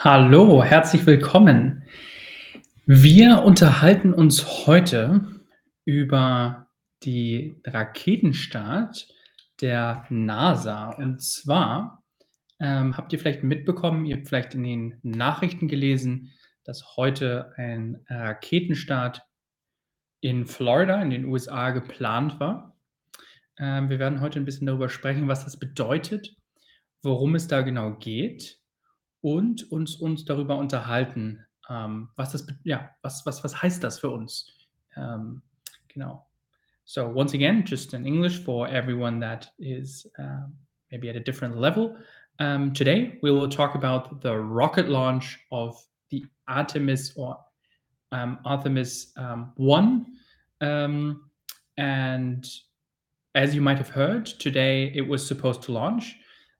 Hallo, herzlich willkommen. Wir unterhalten uns heute über die Raketenstart der NASA. Und zwar ähm, habt ihr vielleicht mitbekommen, ihr habt vielleicht in den Nachrichten gelesen, dass heute ein Raketenstart in Florida in den USA geplant war. Ähm, wir werden heute ein bisschen darüber sprechen, was das bedeutet, worum es da genau geht und uns uns darüber unterhalten, ähm, was das ja, was was was heißt das für uns? Ähm, genau. So once again, just in English for everyone that is um, maybe at a different level. Um, today we will talk about the rocket launch of the Artemis or um, Artemis um, One, um, and as you might have heard, today it was supposed to launch.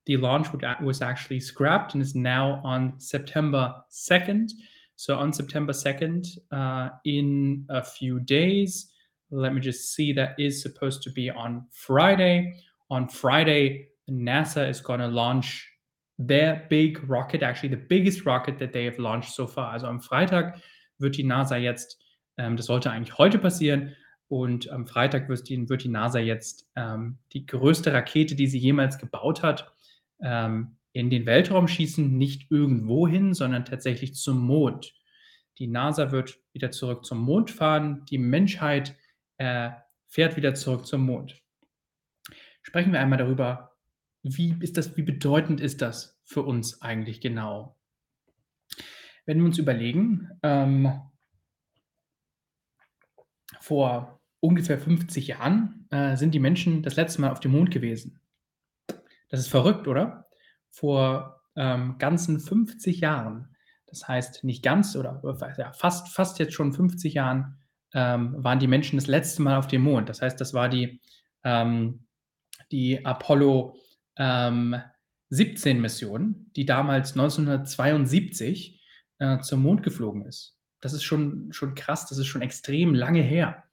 The launch was actually scrapped and is now on September 2nd. So on September 2nd, uh, in a few days, let me just see, that is supposed to be on Friday. On Friday, NASA is going to launch their big rocket, actually the biggest rocket that they have launched so far. Also am Freitag wird die NASA jetzt, ähm, das sollte eigentlich heute passieren, und am Freitag wird die, wird die NASA jetzt ähm, die größte Rakete, die sie jemals gebaut hat, ähm, in den Weltraum schießen, nicht irgendwo hin, sondern tatsächlich zum Mond. Die NASA wird wieder zurück zum Mond fahren, die Menschheit äh, fährt wieder zurück zum Mond. Sprechen wir einmal darüber, wie ist das, wie bedeutend ist das für uns eigentlich genau? Wenn wir uns überlegen, ähm, vor ungefähr 50 Jahren äh, sind die Menschen das letzte Mal auf dem Mond gewesen. Das ist verrückt, oder? Vor ähm, ganzen 50 Jahren, das heißt nicht ganz oder ja, fast, fast jetzt schon 50 Jahren, ähm, waren die Menschen das letzte Mal auf dem Mond. Das heißt, das war die, ähm, die Apollo 17 ähm, die damals 1972 äh, zum Mond geflogen ist. Das ist schon, schon krass, das ist schon extrem lange her.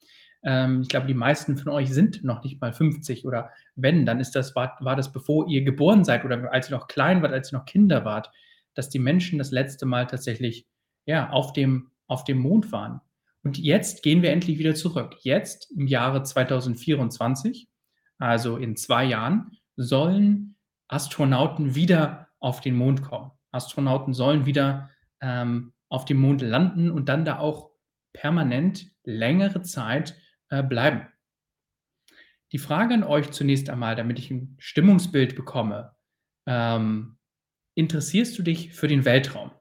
Ähm, ich glaube, die meisten von euch sind noch nicht mal 50 oder wenn, dann ist das, war, war das bevor ihr geboren seid oder als ihr noch klein wart, als ihr noch Kinder wart, dass die Menschen das letzte Mal tatsächlich ja, auf, dem, auf dem Mond waren. Und jetzt gehen wir endlich wieder zurück. Jetzt im Jahre 2024, also in zwei Jahren, sollen Astronauten wieder auf den Mond kommen. Astronauten sollen wieder ähm, auf dem Mond landen und dann da auch permanent längere Zeit äh, bleiben. Die Frage an euch zunächst einmal, damit ich ein Stimmungsbild bekomme. Ähm, interessierst du dich für den Weltraum?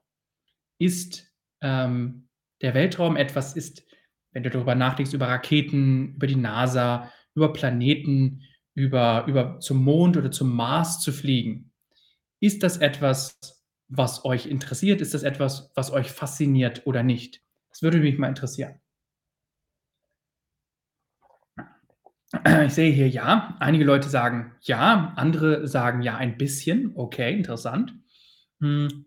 Ist ähm, der Weltraum etwas, ist, wenn du darüber nachdenkst, über Raketen, über die NASA, über Planeten, über, über zum Mond oder zum Mars zu fliegen, ist das etwas, was euch interessiert? Ist das etwas, was euch fasziniert oder nicht? Das würde mich mal interessieren. Ich sehe hier ja. Einige Leute sagen ja, andere sagen ja ein bisschen. Okay, interessant. Hm.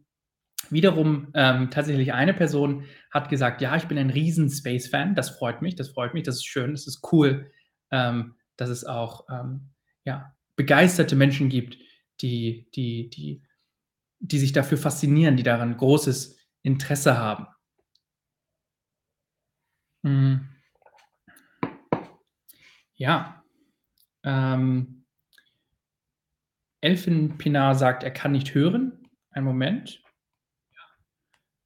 Wiederum ähm, tatsächlich eine Person hat gesagt, ja, ich bin ein riesen Space-Fan. Das freut mich, das freut mich, das ist schön, das ist cool, ähm, dass es auch ähm, ja, begeisterte Menschen gibt, die, die, die, die sich dafür faszinieren, die daran großes Interesse haben. Hm. Ja. Ähm, Elfenpinar sagt, er kann nicht hören. Ein Moment.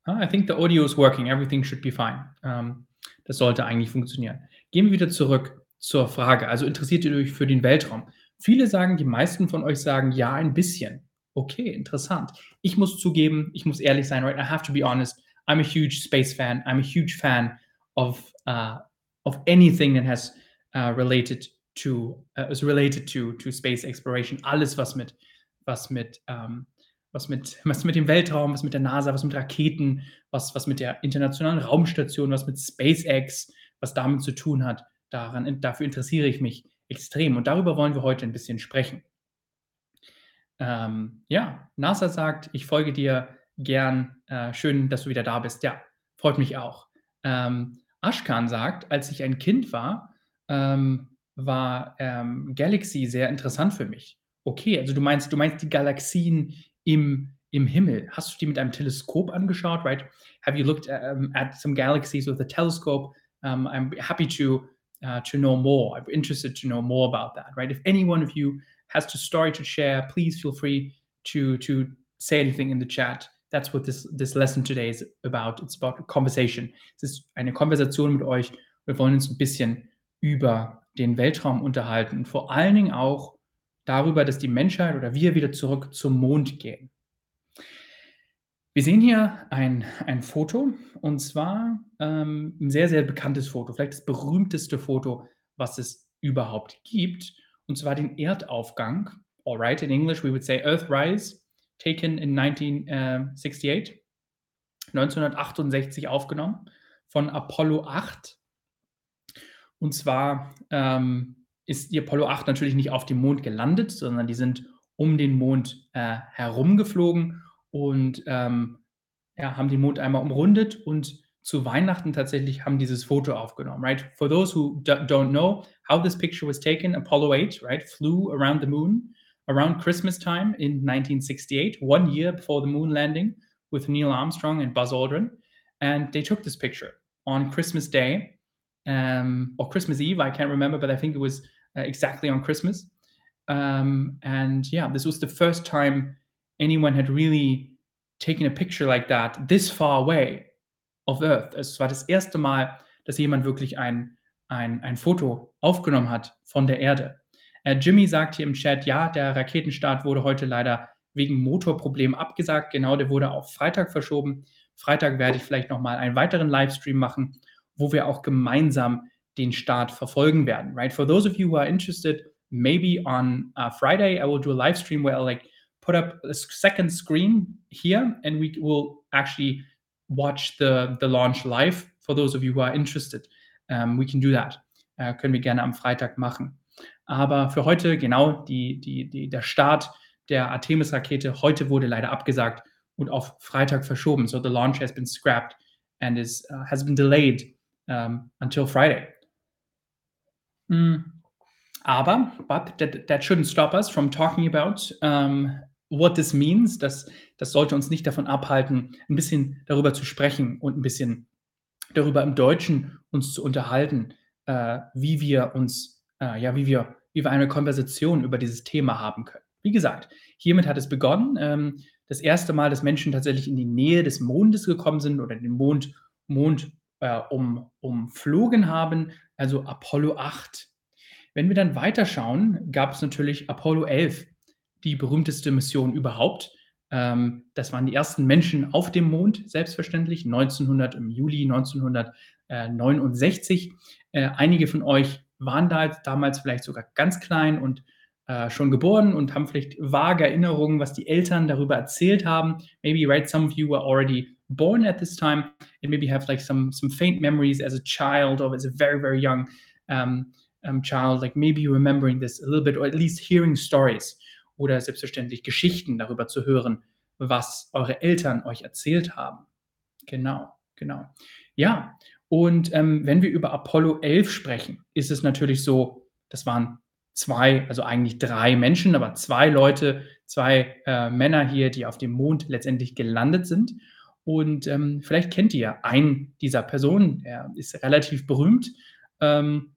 Ah, I think the audio is working. Everything should be fine. Ähm, das sollte eigentlich funktionieren. Gehen wir wieder zurück zur Frage. Also interessiert ihr euch für den Weltraum? Viele sagen, die meisten von euch sagen ja, ein bisschen. Okay, interessant. Ich muss zugeben, ich muss ehrlich sein, right? I have to be honest. I'm a huge space fan. I'm a huge fan of uh, of anything that has uh, related to uh, is related to to space exploration. Alles was mit was mit ähm, was mit was mit dem Weltraum, was mit der NASA, was mit Raketen, was was mit der internationalen Raumstation, was mit SpaceX, was damit zu tun hat. Daran dafür interessiere ich mich extrem und darüber wollen wir heute ein bisschen sprechen. Ähm, ja, NASA sagt, ich folge dir gern. Äh, schön, dass du wieder da bist. Ja, freut mich auch. Ähm, Ashkan sagt, als ich ein Kind war, ähm, war ähm, Galaxy sehr interessant für mich. Okay, also du meinst, du meinst die Galaxien im, im Himmel? Hast du die mit einem Teleskop angeschaut, right? Have you looked um, at some galaxies with a telescope? Um, I'm happy to uh, to know more. I'm interested to know more about that, right? If any one of you has a story to share, please feel free to to say anything in the chat. That's what this this lesson today is about. It's about a conversation. Es ist eine Konversation mit euch. Wir wollen uns ein bisschen über den Weltraum unterhalten. Vor allen Dingen auch darüber, dass die Menschheit oder wir wieder zurück zum Mond gehen. Wir sehen hier ein, ein Foto und zwar ähm, ein sehr, sehr bekanntes Foto, vielleicht das berühmteste Foto, was es überhaupt gibt, und zwar den Erdaufgang. Alright, in English we would say Earthrise, taken in 1968, 1968 aufgenommen von Apollo 8. Und zwar ähm, ist die Apollo 8 natürlich nicht auf dem Mond gelandet, sondern die sind um den Mond äh, herumgeflogen und ähm, ja, haben den Mond einmal umrundet und zu Weihnachten tatsächlich haben dieses Foto aufgenommen, right? For those who don't know how this picture was taken, Apollo 8, right, flew around the moon around Christmas time in 1968, one year before the moon landing with Neil Armstrong and Buzz Aldrin. And they took this picture on Christmas Day um, or Christmas Eve. I can't remember, but I think it was uh, exactly on Christmas. Um, and yeah, this was the first time anyone had really taken a picture like that this far away of Earth. Es war das erste Mal, dass jemand wirklich ein, ein, ein Foto aufgenommen hat von der Erde. Äh, Jimmy sagt hier im Chat, ja, der Raketenstart wurde heute leider wegen Motorproblemen abgesagt. Genau, der wurde auf Freitag verschoben. Freitag werde ich vielleicht nochmal einen weiteren Livestream machen, wo wir auch gemeinsam den Start verfolgen werden. Right? For those of you who are interested, maybe on uh, Friday I will do a live stream where I'll like put up a second screen here and we will actually watch the, the launch live. For those of you who are interested, um, we can do that. Uh, können wir gerne am Freitag machen. Aber für heute, genau, die, die, die, der Start der Artemis-Rakete heute wurde leider abgesagt und auf Freitag verschoben. So the launch has been scrapped and is, uh, has been delayed um, until Friday. Mm. Aber, but that, that shouldn't stop us from talking about um, what this means. Das, das sollte uns nicht davon abhalten, ein bisschen darüber zu sprechen und ein bisschen darüber im Deutschen uns zu unterhalten, äh, wie wir uns, äh, ja, wie wir, wie wir eine Konversation über dieses Thema haben können. Wie gesagt, hiermit hat es begonnen. Ähm, das erste Mal, dass Menschen tatsächlich in die Nähe des Mondes gekommen sind oder den Mond, Mond äh, um, umflogen haben, also Apollo 8. Wenn wir dann weiterschauen, gab es natürlich Apollo 11 die berühmteste Mission überhaupt. Ähm, das waren die ersten Menschen auf dem Mond, selbstverständlich, 1900 im Juli 1969. Äh, einige von euch waren da damals vielleicht sogar ganz klein und äh, schon geboren und haben vielleicht vage Erinnerungen, was die Eltern darüber erzählt haben. Maybe right, some of you were already born at this time and maybe have like some some faint memories as a child or as a very very young um, um, child, like maybe remembering this a little bit or at least hearing stories oder selbstverständlich Geschichten darüber zu hören, was eure Eltern euch erzählt haben. Genau, genau. Ja, und ähm, wenn wir über Apollo 11 sprechen, ist es natürlich so, das waren zwei, also eigentlich drei Menschen, aber zwei Leute, zwei äh, Männer hier, die auf dem Mond letztendlich gelandet sind. Und ähm, vielleicht kennt ihr einen dieser Personen, er ist relativ berühmt. Ähm,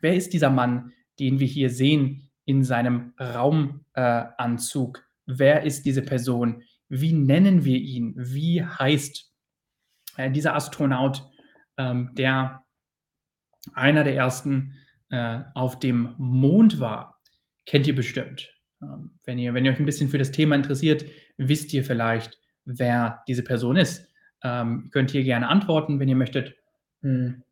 wer ist dieser Mann, den wir hier sehen in seinem Raumanzug. Äh, Wer ist diese Person? Wie nennen wir ihn? Wie heißt äh, dieser Astronaut, ähm, der einer der ersten äh, auf dem Mond war? Kennt ihr bestimmt. Ähm, wenn, ihr, wenn ihr euch ein bisschen für das Thema interessiert, wisst ihr vielleicht, wer diese Person ist. Ähm, könnt ihr gerne antworten, wenn ihr möchtet. Hm.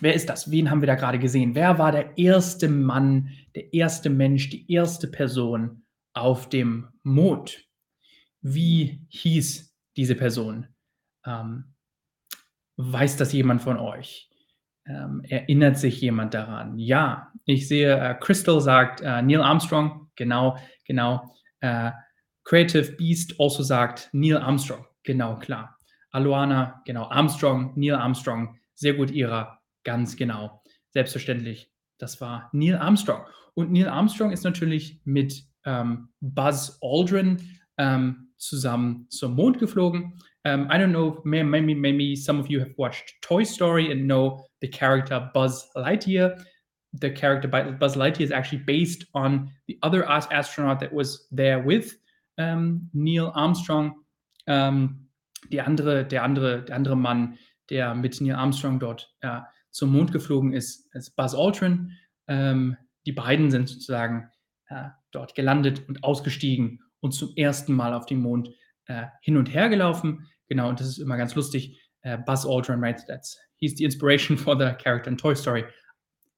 Wer ist das? Wen haben wir da gerade gesehen? Wer war der erste Mann, der erste Mensch, die erste Person auf dem Mond? Wie hieß diese Person? Ähm, weiß das jemand von euch? Ähm, erinnert sich jemand daran? Ja, ich sehe, äh, Crystal sagt äh, Neil Armstrong, genau, genau. Äh, Creative Beast also sagt Neil Armstrong, genau, klar. Aloana, genau, Armstrong, Neil Armstrong, sehr gut ihrer Ganz genau. Selbstverständlich. Das war Neil Armstrong. Und Neil Armstrong ist natürlich mit ähm, Buzz Aldrin ähm, zusammen zum Mond geflogen. Um, I don't know, maybe, maybe some of you have watched Toy Story and know the character Buzz Lightyear. The character Buzz Lightyear is actually based on the other astronaut that was there with um, Neil Armstrong. Um, die andere, der, andere, der andere Mann, der mit Neil Armstrong dort äh, zum Mond geflogen ist, ist Buzz Aldrin. Ähm, die beiden sind sozusagen äh, dort gelandet und ausgestiegen und zum ersten Mal auf dem Mond äh, hin und her gelaufen. Genau, und das ist immer ganz lustig. Äh, Buzz Aldrin, right? That's he's the inspiration for the character in Toy Story.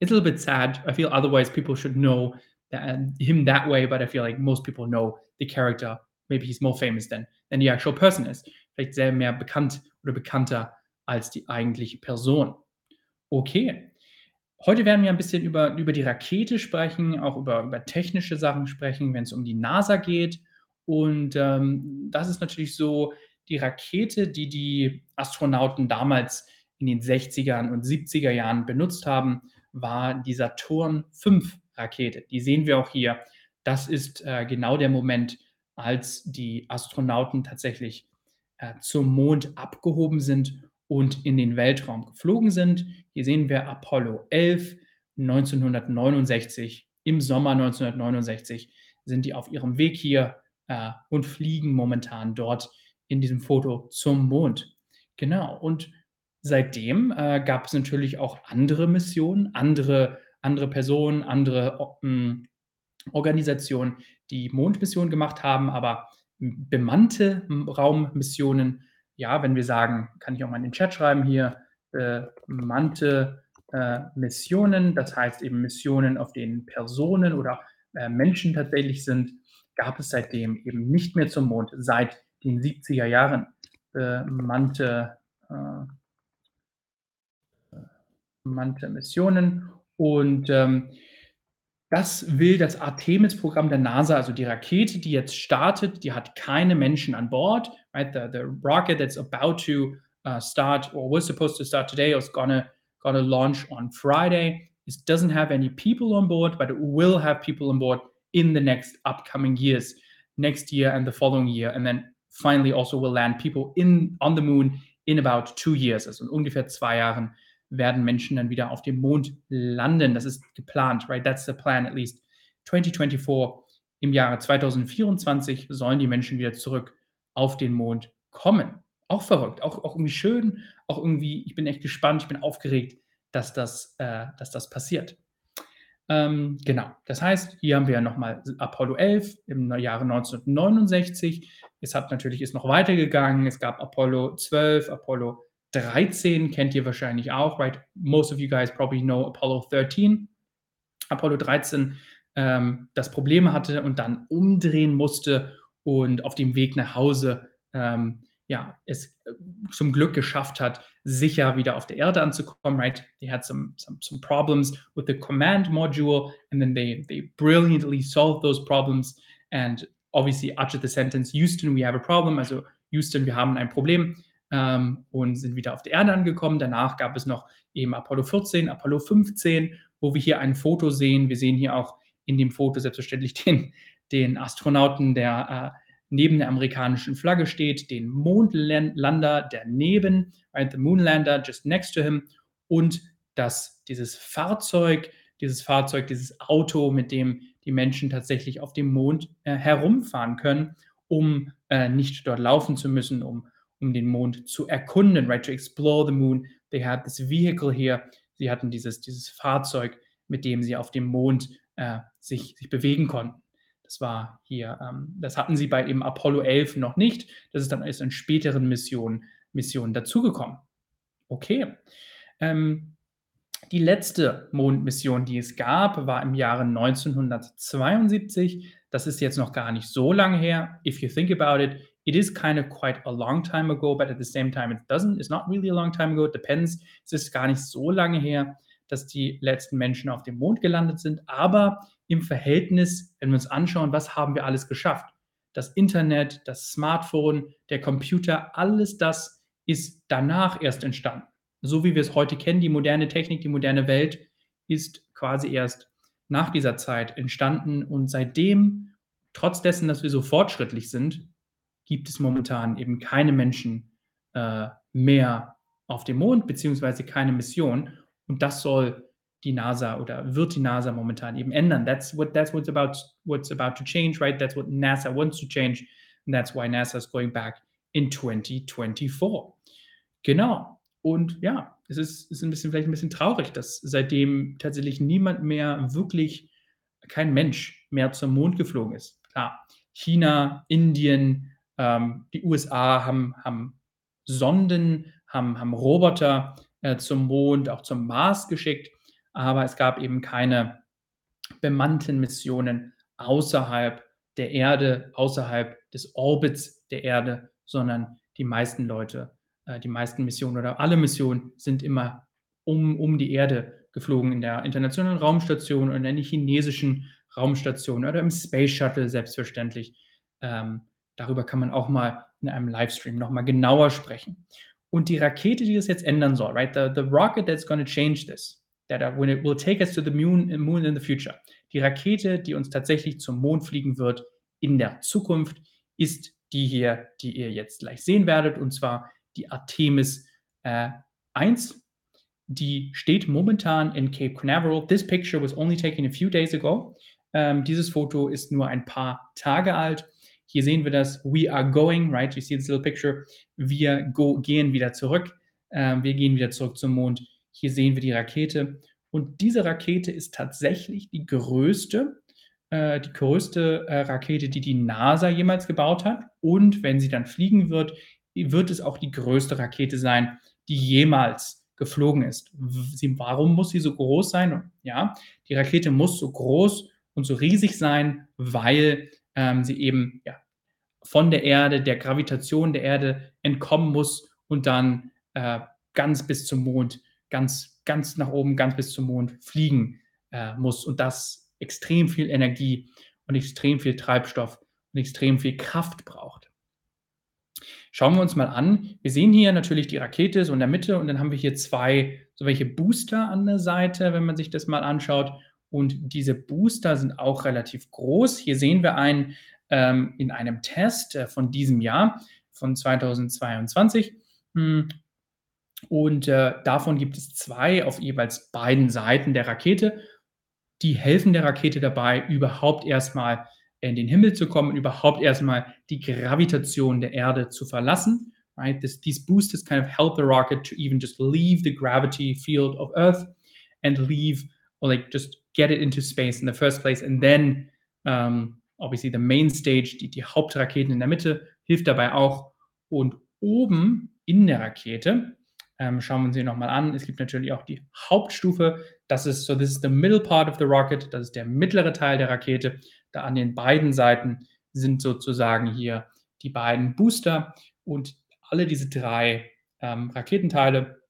It's a little bit sad. I feel otherwise people should know that, him that way, but I feel like most people know the character. Maybe he's more famous than than the actual person is. Vielleicht sehr mehr bekannt oder bekannter als die eigentliche Person. Okay. Heute werden wir ein bisschen über, über die Rakete sprechen, auch über, über technische Sachen sprechen, wenn es um die NASA geht. Und ähm, das ist natürlich so, die Rakete, die die Astronauten damals in den 60er und 70er Jahren benutzt haben, war die Saturn V Rakete. Die sehen wir auch hier. Das ist äh, genau der Moment, als die Astronauten tatsächlich äh, zum Mond abgehoben sind und in den Weltraum geflogen sind. Hier sehen wir Apollo 11 1969. Im Sommer 1969 sind die auf ihrem Weg hier äh, und fliegen momentan dort in diesem Foto zum Mond. Genau. Und seitdem äh, gab es natürlich auch andere Missionen, andere, andere Personen, andere ähm, Organisationen, die Mondmissionen gemacht haben, aber bemannte Raummissionen, ja, wenn wir sagen, kann ich auch mal in den Chat schreiben hier, bemannte äh, Missionen, das heißt eben Missionen, auf denen Personen oder äh, Menschen tatsächlich sind, gab es seitdem eben nicht mehr zum Mond, seit den 70er Jahren bemannte, äh, bemannte Missionen. Und ähm, das will das Artemis-Programm der NASA, also die Rakete, die jetzt startet, die hat keine Menschen an Bord. Right? The, the rocket that's about to uh, start or was supposed to start today is gonna gonna launch on Friday. It doesn't have any people on board, but it will have people on board in the next upcoming years, next year and the following year, and then finally also will land people in on the moon in about two years, also in ungefähr zwei Jahren werden Menschen dann wieder auf dem Mond landen. Das ist geplant, right? That's the plan at least. 2024 im Jahre 2024 sollen die Menschen wieder zurück auf den Mond kommen. Auch verrückt, auch, auch irgendwie schön, auch irgendwie, ich bin echt gespannt, ich bin aufgeregt, dass das, äh, dass das passiert. Ähm, genau, das heißt, hier haben wir nochmal Apollo 11 im Jahre 1969. Es hat natürlich ist noch weitergegangen. Es gab Apollo 12, Apollo 13 kennt ihr wahrscheinlich auch, right? Most of you guys probably know Apollo 13. Apollo 13 ähm, das Probleme hatte und dann umdrehen musste und auf dem Weg nach Hause ähm, ja, es äh, zum Glück geschafft hat, sicher wieder auf der Erde anzukommen, right? They had some, some, some problems with the command module and then they, they brilliantly solved those problems and obviously after the sentence, Houston, we have a problem, also Houston, wir haben ein Problem ähm, und sind wieder auf der Erde angekommen. Danach gab es noch eben Apollo 14, Apollo 15, wo wir hier ein Foto sehen. Wir sehen hier auch in dem Foto selbstverständlich den, den Astronauten, der äh, neben der amerikanischen Flagge steht, den Mondlander daneben, right, the Moonlander just next to him und dass dieses Fahrzeug, dieses Fahrzeug, dieses Auto, mit dem die Menschen tatsächlich auf dem Mond äh, herumfahren können, um äh, nicht dort laufen zu müssen, um, um den Mond zu erkunden, right, to explore the moon. They had this vehicle here. Sie hatten dieses, dieses Fahrzeug, mit dem sie auf dem Mond äh, sich, sich bewegen konnten. Das war hier, ähm, das hatten sie bei dem Apollo 11 noch nicht. Das ist dann erst in späteren Missionen, Missionen dazugekommen. Okay. Ähm, die letzte Mondmission, die es gab, war im Jahre 1972. Das ist jetzt noch gar nicht so lange her. If you think about it, it is kind of quite a long time ago, but at the same time, it doesn't. It's not really a long time ago. It depends. Es ist gar nicht so lange her, dass die letzten Menschen auf dem Mond gelandet sind. Aber im Verhältnis, wenn wir uns anschauen, was haben wir alles geschafft? Das Internet, das Smartphone, der Computer, alles das ist danach erst entstanden. So wie wir es heute kennen, die moderne Technik, die moderne Welt ist quasi erst nach dieser Zeit entstanden und seitdem, trotz dessen, dass wir so fortschrittlich sind, gibt es momentan eben keine Menschen äh, mehr auf dem Mond, beziehungsweise keine Mission. Und das soll die NASA oder wird die NASA momentan eben ändern. That's what that's what's about what's about to change, right? That's what NASA wants to change. And that's why NASA is going back in 2024. Genau. Und ja, es ist, ist ein bisschen vielleicht ein bisschen traurig, dass seitdem tatsächlich niemand mehr wirklich, kein Mensch mehr zum Mond geflogen ist. Klar, China, Indien, ähm, die USA haben, haben Sonden, haben, haben Roboter äh, zum Mond, auch zum Mars geschickt, aber es gab eben keine bemannten Missionen außerhalb der Erde, außerhalb des Orbits der Erde, sondern die meisten Leute, äh, die meisten Missionen oder alle Missionen sind immer um, um die Erde geflogen in der internationalen Raumstation oder in der chinesischen Raumstation oder im Space Shuttle selbstverständlich. Ähm, darüber kann man auch mal in einem Livestream nochmal genauer sprechen. Und die Rakete, die das jetzt ändern soll, right? The, the rocket that's going to change this, that will take us to the moon, moon in the future. Die Rakete, die uns tatsächlich zum Mond fliegen wird in der Zukunft, ist die hier, die ihr jetzt gleich sehen werdet, und zwar die Artemis äh, 1. Die steht momentan in Cape Canaveral. This picture was only taken a few days ago. Ähm, dieses Foto ist nur ein paar Tage alt hier sehen wir das, we are going, right? You see this little picture. Wir go, gehen wieder zurück. Ähm, wir gehen wieder zurück zum Mond. Hier sehen wir die Rakete. Und diese Rakete ist tatsächlich die größte, äh, die größte äh, Rakete, die die NASA jemals gebaut hat. Und wenn sie dann fliegen wird, wird es auch die größte Rakete sein, die jemals geflogen ist. Sie, warum muss sie so groß sein? Ja, die Rakete muss so groß und so riesig sein, weil ähm, sie eben ja, von der Erde, der Gravitation der Erde entkommen muss und dann äh, ganz bis zum Mond, ganz, ganz nach oben, ganz bis zum Mond fliegen äh, muss. Und das extrem viel Energie und extrem viel Treibstoff und extrem viel Kraft braucht. Schauen wir uns mal an. Wir sehen hier natürlich die Rakete so in der Mitte und dann haben wir hier zwei so welche Booster an der Seite, wenn man sich das mal anschaut. Und diese Booster sind auch relativ groß. Hier sehen wir einen ähm, in einem Test äh, von diesem Jahr, von 2022. Hm. Und äh, davon gibt es zwei auf jeweils beiden Seiten der Rakete. Die helfen der Rakete dabei, überhaupt erstmal in den Himmel zu kommen, überhaupt erstmal die Gravitation der Erde zu verlassen. Right? This, these boosters kind of help the rocket to even just leave the gravity field of Earth and leave, or like just get it into space in the first place. And then, um, obviously, the main stage, die, die Hauptraketen in der Mitte, hilft dabei auch. Und oben in der Rakete, ähm, schauen wir uns hier nochmal an, es gibt natürlich auch die Hauptstufe. Das ist so, this is the middle part of the rocket. Das ist der mittlere Teil der Rakete. Da an den beiden Seiten sind sozusagen hier die beiden Booster und alle diese drei ähm, Raketenteile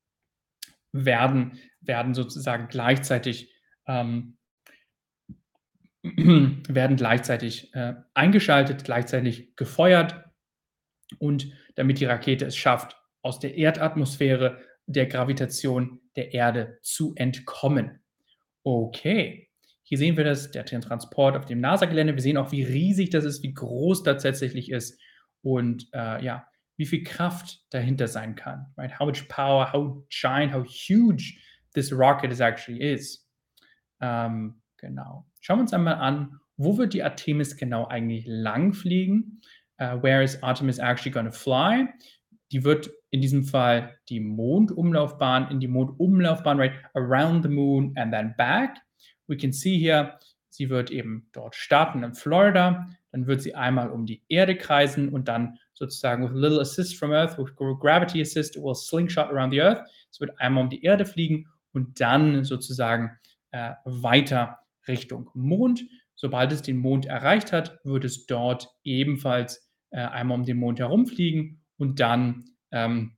werden, werden sozusagen gleichzeitig ähm, werden gleichzeitig äh, eingeschaltet, gleichzeitig gefeuert und damit die Rakete es schafft, aus der Erdatmosphäre der Gravitation der Erde zu entkommen. Okay, hier sehen wir das, der Transport auf dem NASA-Gelände. Wir sehen auch, wie riesig das ist, wie groß das tatsächlich ist und äh, ja, wie viel Kraft dahinter sein kann. Right? How much power, how giant, how huge this rocket is actually is. Ähm, genau. Schauen wir uns einmal an, wo wird die Artemis genau eigentlich lang fliegen? Uh, where is Artemis actually going to fly? Die wird in diesem Fall die Mondumlaufbahn, in die Mondumlaufbahn, right, around the moon and then back. We can see here, sie wird eben dort starten in Florida, dann wird sie einmal um die Erde kreisen und dann sozusagen with little assist from Earth, with gravity assist, it will slingshot around the Earth. Es wird einmal um die Erde fliegen und dann sozusagen äh, weiter Richtung Mond. Sobald es den Mond erreicht hat, wird es dort ebenfalls äh, einmal um den Mond herumfliegen und dann ähm,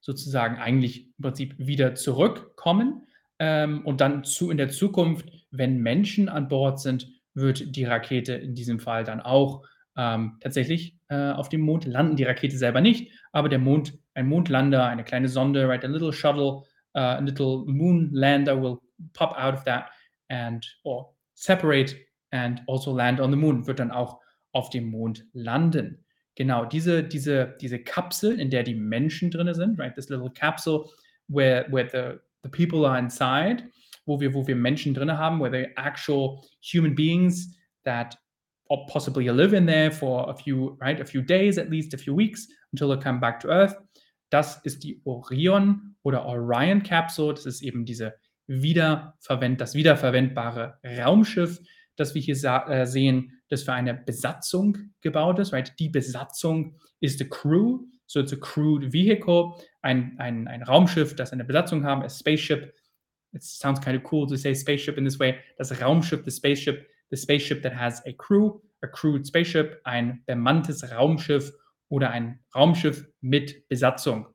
sozusagen eigentlich im Prinzip wieder zurückkommen. Ähm, und dann zu in der Zukunft, wenn Menschen an Bord sind, wird die Rakete in diesem Fall dann auch ähm, tatsächlich äh, auf dem Mond landen. Die Rakete selber nicht, aber der Mond, ein Mondlander, eine kleine Sonde, right, a little shuttle, a little moon lander will pop out of that and or separate and also land on the moon, wird dann auch auf dem Mond landen. Genau, diese diese diese Kapsel, in der die Menschen drinne sind, right? This little capsule where where the the people are inside, wo wir wo wir Menschen drinne haben, where they're actual human beings that or possibly live in there for a few, right, a few days, at least a few weeks, until they come back to Earth. Das ist die Orion oder Orion Capsule. Das ist eben diese wiederverwend, das wiederverwendbare Raumschiff, das wir hier äh, sehen, das für eine Besatzung gebaut ist. Right? Die Besatzung ist the crew, so it's a crewed vehicle, ein, ein, ein Raumschiff, das eine Besatzung haben, a spaceship. It sounds kind of cool to say spaceship in this way. Das Raumschiff, the spaceship the spaceship that has a crew, a crewed spaceship, ein bemanntes Raumschiff oder ein Raumschiff mit Besatzung,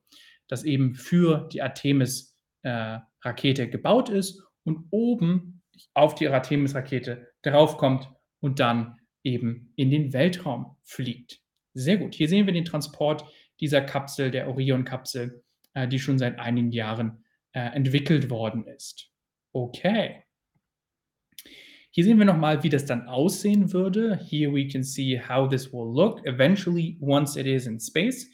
das eben für die Artemis-Rakete äh, gebaut ist und oben auf die Artemis-Rakete draufkommt und dann eben in den Weltraum fliegt. Sehr gut. Hier sehen wir den Transport dieser Kapsel, der Orion-Kapsel, äh, die schon seit einigen Jahren äh, entwickelt worden ist. Okay. Hier sehen wir nochmal, wie das dann aussehen würde. Here we can see how this will look eventually once it is in space.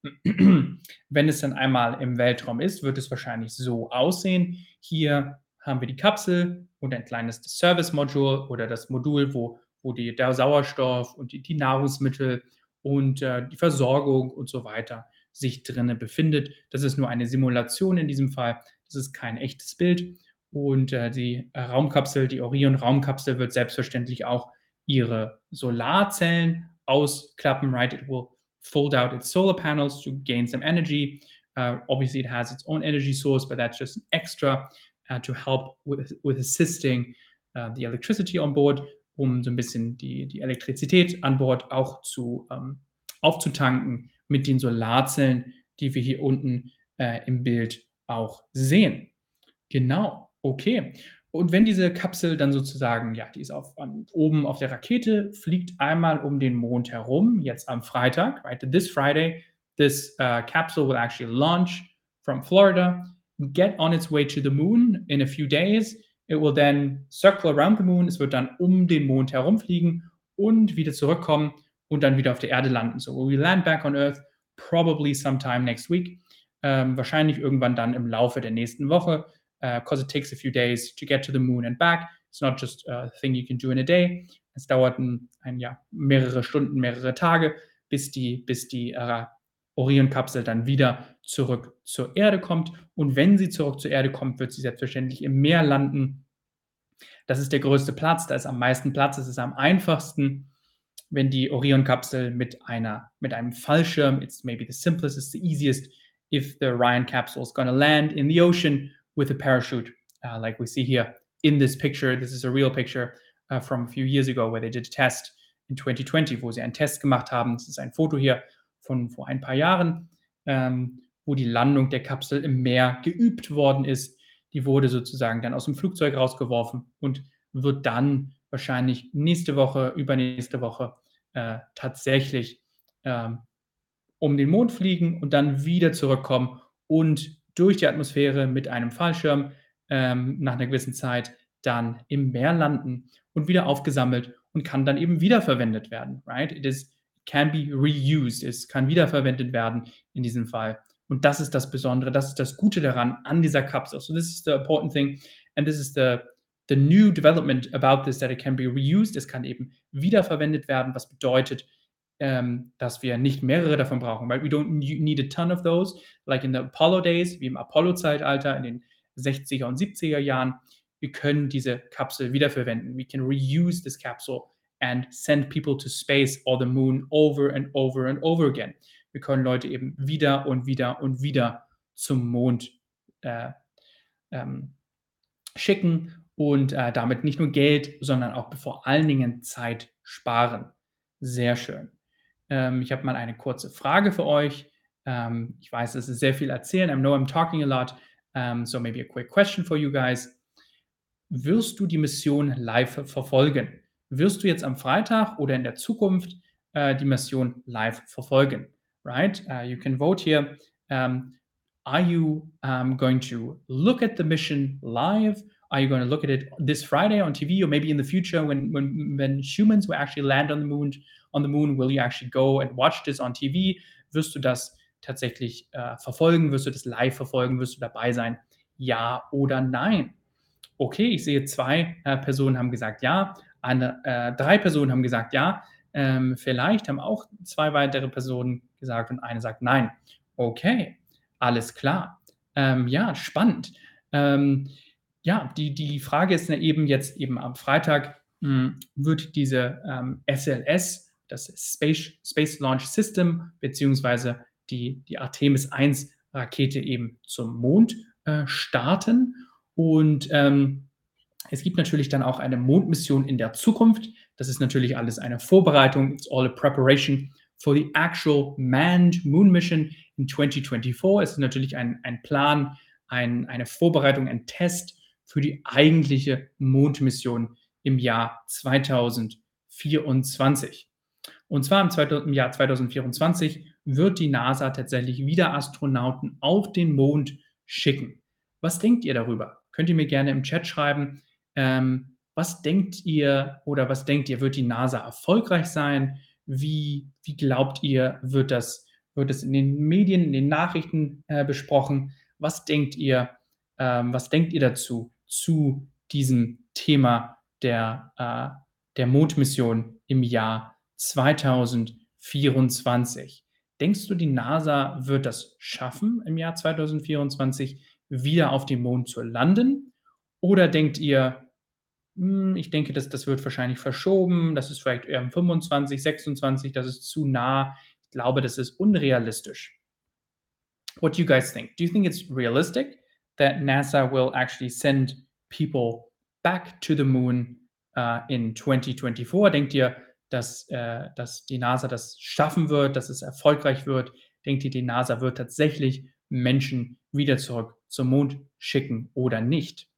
Wenn es dann einmal im Weltraum ist, wird es wahrscheinlich so aussehen. Hier haben wir die Kapsel und ein kleines Service-Modul oder das Modul, wo, wo die, der Sauerstoff und die, die Nahrungsmittel und äh, die Versorgung und so weiter sich drinnen befindet. Das ist nur eine Simulation in diesem Fall. Das ist kein echtes Bild. Und äh, die Raumkapsel, die Orion-Raumkapsel, wird selbstverständlich auch ihre Solarzellen ausklappen, right? It will fold out its solar panels to gain some energy. Uh, obviously, it has its own energy source, but that's just extra uh, to help with, with assisting uh, the electricity on board, um so ein bisschen die, die Elektrizität an Bord auch zu ähm, aufzutanken mit den Solarzellen, die wir hier unten äh, im Bild auch sehen. Genau. Okay. Und wenn diese Kapsel dann sozusagen, ja, die ist auf, an, oben auf der Rakete, fliegt einmal um den Mond herum, jetzt am Freitag, right? This Friday, this uh, capsule will actually launch from Florida, get on its way to the moon in a few days. It will then circle around the moon. Es wird dann um den Mond herumfliegen und wieder zurückkommen und dann wieder auf der Erde landen. So we land back on Earth probably sometime next week. Ähm, wahrscheinlich irgendwann dann im Laufe der nächsten Woche because uh, it takes a few days to get to the moon and back. It's not just a thing you can do in a day. Es dauert ein, ein ja, mehrere Stunden, mehrere Tage, bis die, bis die äh, Orion-Kapsel dann wieder zurück zur Erde kommt. Und wenn sie zurück zur Erde kommt, wird sie selbstverständlich im Meer landen. Das ist der größte Platz, da ist am meisten Platz, es ist am einfachsten, wenn die Orion-Kapsel mit mit einem Fallschirm, it's maybe the simplest, it's the easiest, if the Orion capsule is to land in the ocean with a parachute, uh, like we see here in this picture. This is a real picture uh, from a few years ago, where they did a test in 2020, wo sie einen Test gemacht haben. Das ist ein Foto hier von vor ein paar Jahren, ähm, wo die Landung der Kapsel im Meer geübt worden ist. Die wurde sozusagen dann aus dem Flugzeug rausgeworfen und wird dann wahrscheinlich nächste Woche, übernächste Woche äh, tatsächlich ähm, um den Mond fliegen und dann wieder zurückkommen und durch die Atmosphäre mit einem Fallschirm ähm, nach einer gewissen Zeit dann im Meer landen und wieder aufgesammelt und kann dann eben wiederverwendet werden. Right? It is can be reused. Es kann wiederverwendet werden in diesem Fall. Und das ist das Besondere, das ist das Gute daran an dieser Kapsel. So this is the important thing and this is the the new development about this that it can be reused. Es kann eben wiederverwendet werden, was bedeutet, ähm, dass wir nicht mehrere davon brauchen, weil we don't need a ton of those, like in the Apollo days, wie im Apollo-Zeitalter in den 60er und 70er Jahren. Wir können diese Kapsel wiederverwenden. We can reuse this capsule and send people to space or the moon over and over and over again. Wir können Leute eben wieder und wieder und wieder zum Mond äh, ähm, schicken und äh, damit nicht nur Geld, sondern auch vor allen Dingen Zeit sparen. Sehr schön. Ähm, ich habe mal eine kurze Frage für euch. Ähm, ich weiß, es ist sehr viel erzählen. I know I'm talking a lot. Um, so maybe a quick question for you guys. Wirst du die Mission live verfolgen? Wirst du jetzt am Freitag oder in der Zukunft äh, die Mission live verfolgen? Right? Uh, you can vote here. Um, are you um, going to look at the mission live? Are you going to look at it this Friday on TV or maybe in the future when, when, when humans will actually land on the moon on the moon? Will you actually go and watch this on TV? Wirst du das tatsächlich äh, verfolgen? Wirst du das live verfolgen? Wirst du dabei sein? Ja oder nein? Okay, ich sehe zwei äh, Personen haben gesagt ja, eine, äh, drei Personen haben gesagt ja. Ähm, vielleicht haben auch zwei weitere Personen gesagt und eine sagt nein. Okay, alles klar. Ähm, ja, spannend. Ähm, ja, die, die Frage ist eben jetzt eben am Freitag mh, hm, wird diese ähm, SLS, das Space, Space Launch System, beziehungsweise die, die Artemis 1 Rakete eben zum Mond äh, starten. Und ähm, es gibt natürlich dann auch eine Mondmission in der Zukunft. Das ist natürlich alles eine Vorbereitung. It's all a preparation for the actual manned moon mission in 2024. Es ist natürlich ein, ein Plan, ein, eine Vorbereitung, ein Test für die eigentliche Mondmission im Jahr 2024. Und zwar im, im Jahr 2024 wird die NASA tatsächlich wieder Astronauten auf den Mond schicken. Was denkt ihr darüber? Könnt ihr mir gerne im Chat schreiben. Ähm, was denkt ihr oder was denkt ihr, wird die NASA erfolgreich sein? Wie, wie glaubt ihr, wird das, wird es in den Medien, in den Nachrichten äh, besprochen? Was denkt ihr, ähm, was denkt ihr dazu, zu diesem Thema der, äh, der Mondmission im Jahr 2024? Denkst du, die NASA wird das schaffen, im Jahr 2024 wieder auf dem Mond zu landen? Oder denkt ihr, hm, ich denke, das, das wird wahrscheinlich verschoben, das ist vielleicht eher 25, 26, das ist zu nah. Ich glaube, das ist unrealistisch. What do you guys think? Do you think it's realistic that NASA will actually send people back to the moon uh, in 2024? Denkt ihr, dass, äh, dass die NASA das schaffen wird, dass es erfolgreich wird? Denkt ihr, die NASA wird tatsächlich Menschen wieder zurück zum Mond schicken oder nicht?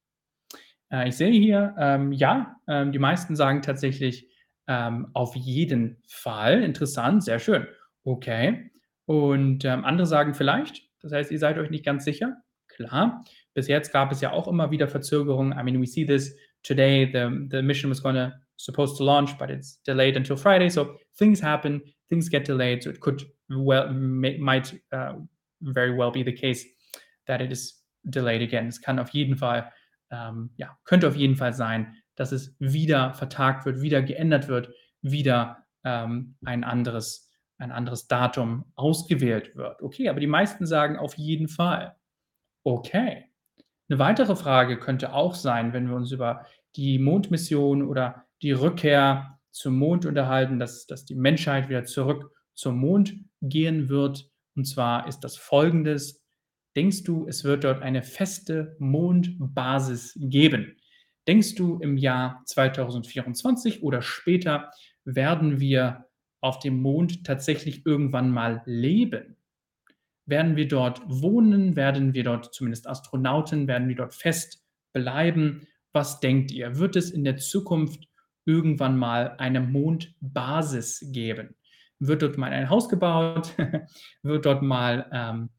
Äh, ich sehe hier, ähm, ja, ähm, die meisten sagen tatsächlich ähm, auf jeden Fall. Interessant, sehr schön. Okay. Und ähm, andere sagen vielleicht. Das heißt, ihr seid euch nicht ganz sicher. Klar. Bis jetzt gab es ja auch immer wieder Verzögerungen. I mean, we see this today. The, the mission was going to supposed to launch, but it's delayed until Friday. So things happen, things get delayed. So it could well may, might uh, very well be the case that it is delayed again. Es kann auf jeden Fall, ähm, ja, könnte auf jeden Fall sein, dass es wieder vertagt wird, wieder geändert wird, wieder ähm, ein anderes, ein anderes Datum ausgewählt wird. Okay, aber die meisten sagen auf jeden Fall. Okay. Eine weitere Frage könnte auch sein, wenn wir uns über die Mondmission oder die Rückkehr zum Mond unterhalten, dass, dass die Menschheit wieder zurück zum Mond gehen wird. Und zwar ist das folgendes. Denkst du, es wird dort eine feste Mondbasis geben? Denkst du, im Jahr 2024 oder später werden wir auf dem Mond tatsächlich irgendwann mal leben? Werden wir dort wohnen? Werden wir dort zumindest Astronauten? Werden wir dort fest bleiben? Was denkt ihr? Wird es in der Zukunft irgendwann mal eine Mondbasis geben. Wird dort mal ein Haus gebaut? wird dort mal, ähm,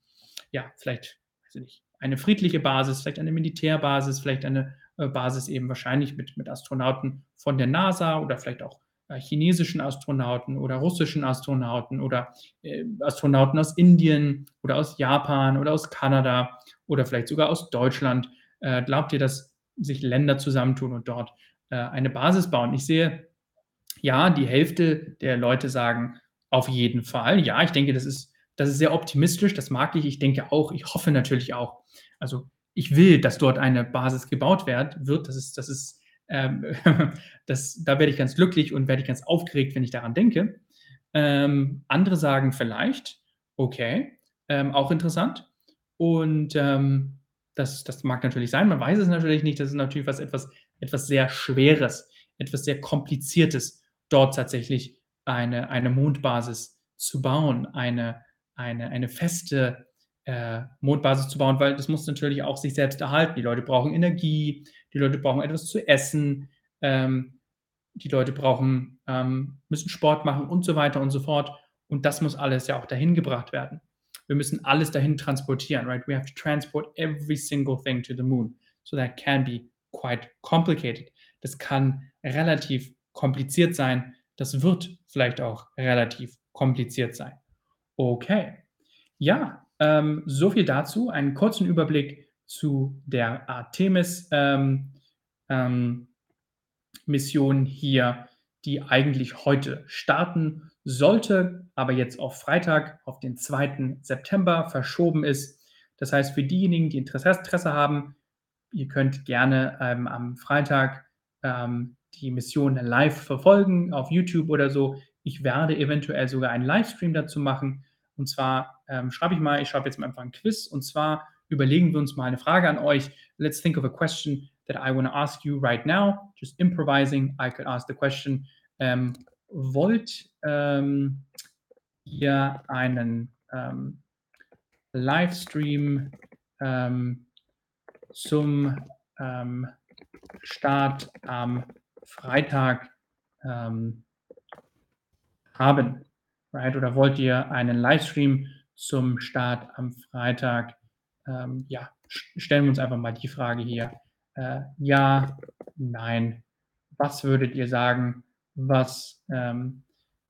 ja, vielleicht, weiß ich nicht, eine friedliche Basis, vielleicht eine Militärbasis, vielleicht eine äh, Basis eben wahrscheinlich mit, mit Astronauten von der NASA oder vielleicht auch äh, chinesischen Astronauten oder russischen Astronauten oder äh, Astronauten aus Indien oder aus Japan oder aus Kanada oder vielleicht sogar aus Deutschland. Äh, glaubt ihr, dass sich Länder zusammentun und dort äh, eine Basis bauen. Ich sehe, ja, die Hälfte der Leute sagen auf jeden Fall. Ja, ich denke, das ist, das ist sehr optimistisch, das mag ich. Ich denke auch, ich hoffe natürlich auch. Also ich will, dass dort eine Basis gebaut wird. wird. Das ist, das ist, ähm, das, da werde ich ganz glücklich und werde ich ganz aufgeregt, wenn ich daran denke. Ähm, andere sagen vielleicht, okay, ähm, auch interessant. Und ähm, das, das mag natürlich sein, man weiß es natürlich nicht. Das ist natürlich was etwas etwas sehr Schweres, etwas sehr Kompliziertes, dort tatsächlich eine, eine Mondbasis zu bauen, eine, eine, eine feste äh, Mondbasis zu bauen, weil das muss natürlich auch sich selbst erhalten. Die Leute brauchen Energie, die Leute brauchen etwas zu essen, ähm, die Leute brauchen, ähm, müssen Sport machen und so weiter und so fort. Und das muss alles ja auch dahin gebracht werden. Wir müssen alles dahin transportieren, right? We have to transport every single thing to the moon. So that can be quite complicated. Das kann relativ kompliziert sein. das wird vielleicht auch relativ kompliziert sein. Okay. Ja, ähm, so viel dazu. Einen kurzen Überblick zu der Artemis ähm, ähm, hier, die eigentlich heute starten sollte, aber jetzt auf Freitag, auf den 2. September verschoben ist. Das heißt, für diejenigen, die Interesse haben, ihr könnt gerne ähm, am Freitag ähm, die Mission live verfolgen auf YouTube oder so. Ich werde eventuell sogar einen Livestream dazu machen. Und zwar ähm, schreibe ich mal, ich schreibe jetzt mal einfach ein Quiz. Und zwar überlegen wir uns mal eine Frage an euch. Let's think of a question that I want to ask you right now. Just improvising, I could ask the question. Ähm, wollt ähm, ihr einen ähm, Livestream ähm, zum ähm, Start am Freitag ähm, haben? Right? Oder wollt ihr einen Livestream zum Start am Freitag? Ähm, ja, stellen wir uns einfach mal die Frage hier. Äh, ja, nein. Was würdet ihr sagen? Was ähm,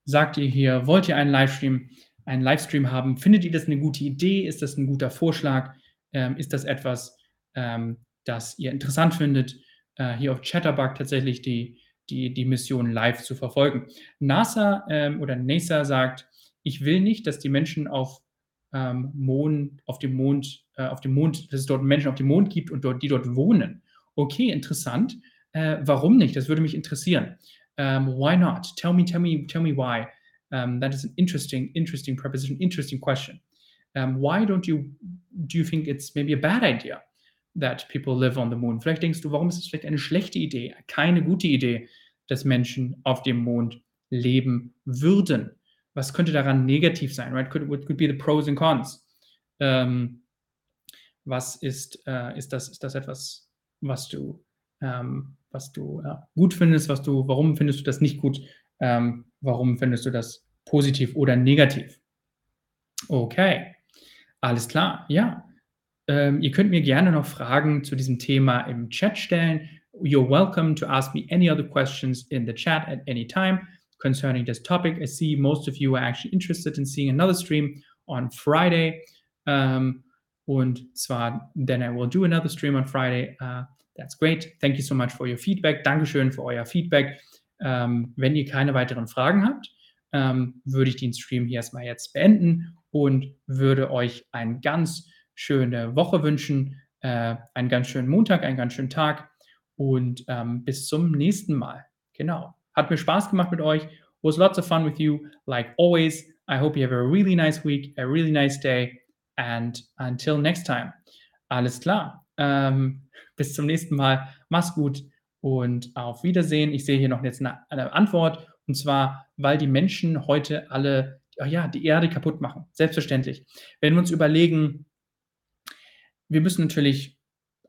sagt ihr hier? Wollt ihr einen Livestream, einen Livestream haben? Findet ihr das eine gute Idee? Ist das ein guter Vorschlag? Ähm, ist das etwas, ähm, das ihr interessant findet? äh, hier auf Chatterbug tatsächlich die, die, die Mission live zu verfolgen. NASA ähm, oder NASA sagt, ich will nicht, dass die Menschen auf ähm, Mond, auf dem Mond, äh, auf dem Mond, dass es dort Menschen auf dem Mond gibt und dort, die dort wohnen. Okay, interessant. Äh, warum nicht? Das würde mich interessieren. Um, ähm, why not? Tell me, tell me, tell me why. Um, that is an interesting, interesting proposition, interesting question. Um, why don't you do you think it's maybe a bad idea that people live on the moon. Vielleicht denkst du, warum ist es vielleicht eine schlechte Idee, keine gute Idee, dass Menschen auf dem Mond leben würden? Was könnte daran negativ sein? Right? Could, what could be the pros and cons? Ähm, was ist, äh, ist, das, ist das etwas, was du, ähm, was du ja, gut findest, was du, warum findest du das nicht gut? Ähm, warum findest du das positiv oder negativ? Okay, alles klar, ja. Ähm, ihr könnt mir gerne noch Fragen zu diesem Thema im Chat stellen. You're welcome to ask me any other questions in the chat at any time concerning this topic. I see most of you are actually interested in seeing another stream on Friday. Um, und zwar, then I will do another stream on Friday. Uh, that's great. Thank you so much for your feedback. Dankeschön für euer Feedback. Ähm, wenn ihr keine weiteren Fragen habt, ähm, würde ich den Stream hier erstmal jetzt beenden und würde euch ein ganz schöne Woche wünschen, äh, einen ganz schönen Montag, einen ganz schönen Tag und ähm, bis zum nächsten Mal. Genau. Hat mir Spaß gemacht mit euch. Was lots of fun with you, like always. I hope you have a really nice week, a really nice day. And until next time. Alles klar. Ähm, bis zum nächsten Mal. Mach's gut und auf Wiedersehen. Ich sehe hier noch jetzt eine, eine Antwort. Und zwar, weil die Menschen heute alle, ja, die Erde kaputt machen. Selbstverständlich. Wenn wir uns überlegen, wir müssen natürlich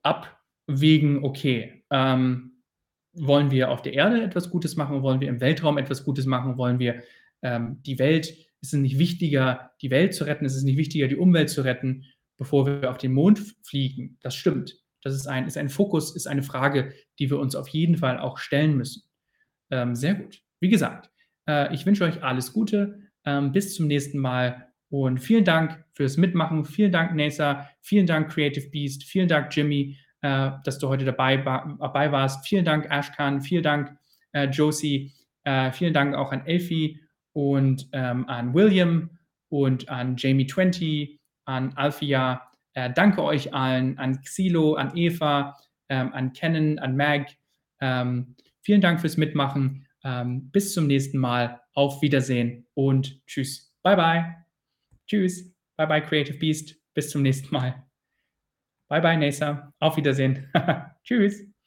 abwägen, okay, ähm, wollen wir auf der Erde etwas Gutes machen, wollen wir im Weltraum etwas Gutes machen, wollen wir ähm, die Welt, ist es nicht wichtiger, die Welt zu retten, ist es nicht wichtiger, die Umwelt zu retten, bevor wir auf den Mond fliegen. Das stimmt. Das ist ein, ist ein Fokus, ist eine Frage, die wir uns auf jeden Fall auch stellen müssen. Ähm, sehr gut. Wie gesagt, äh, ich wünsche euch alles Gute. Ähm, bis zum nächsten Mal. Und vielen Dank fürs Mitmachen. Vielen Dank, Nesa. Vielen Dank, Creative Beast. Vielen Dank, Jimmy, äh, dass du heute dabei, dabei, warst. Vielen Dank, Ashkan. Vielen Dank, äh, Josie. Äh, vielen Dank auch an Elfie und ähm, an William und an Jamie20, an Alfia. Äh, danke euch allen, an Xilo, an Eva, ähm, an Kennen, an Mag. Ähm, vielen Dank fürs Mitmachen. Ähm, bis zum nächsten Mal. Auf Wiedersehen und tschüss. Bye, bye. Tschüss. Bye bye, Creative Beast. Bis zum nächsten Mal. Bye bye, NASA. Auf Wiedersehen. Tschüss.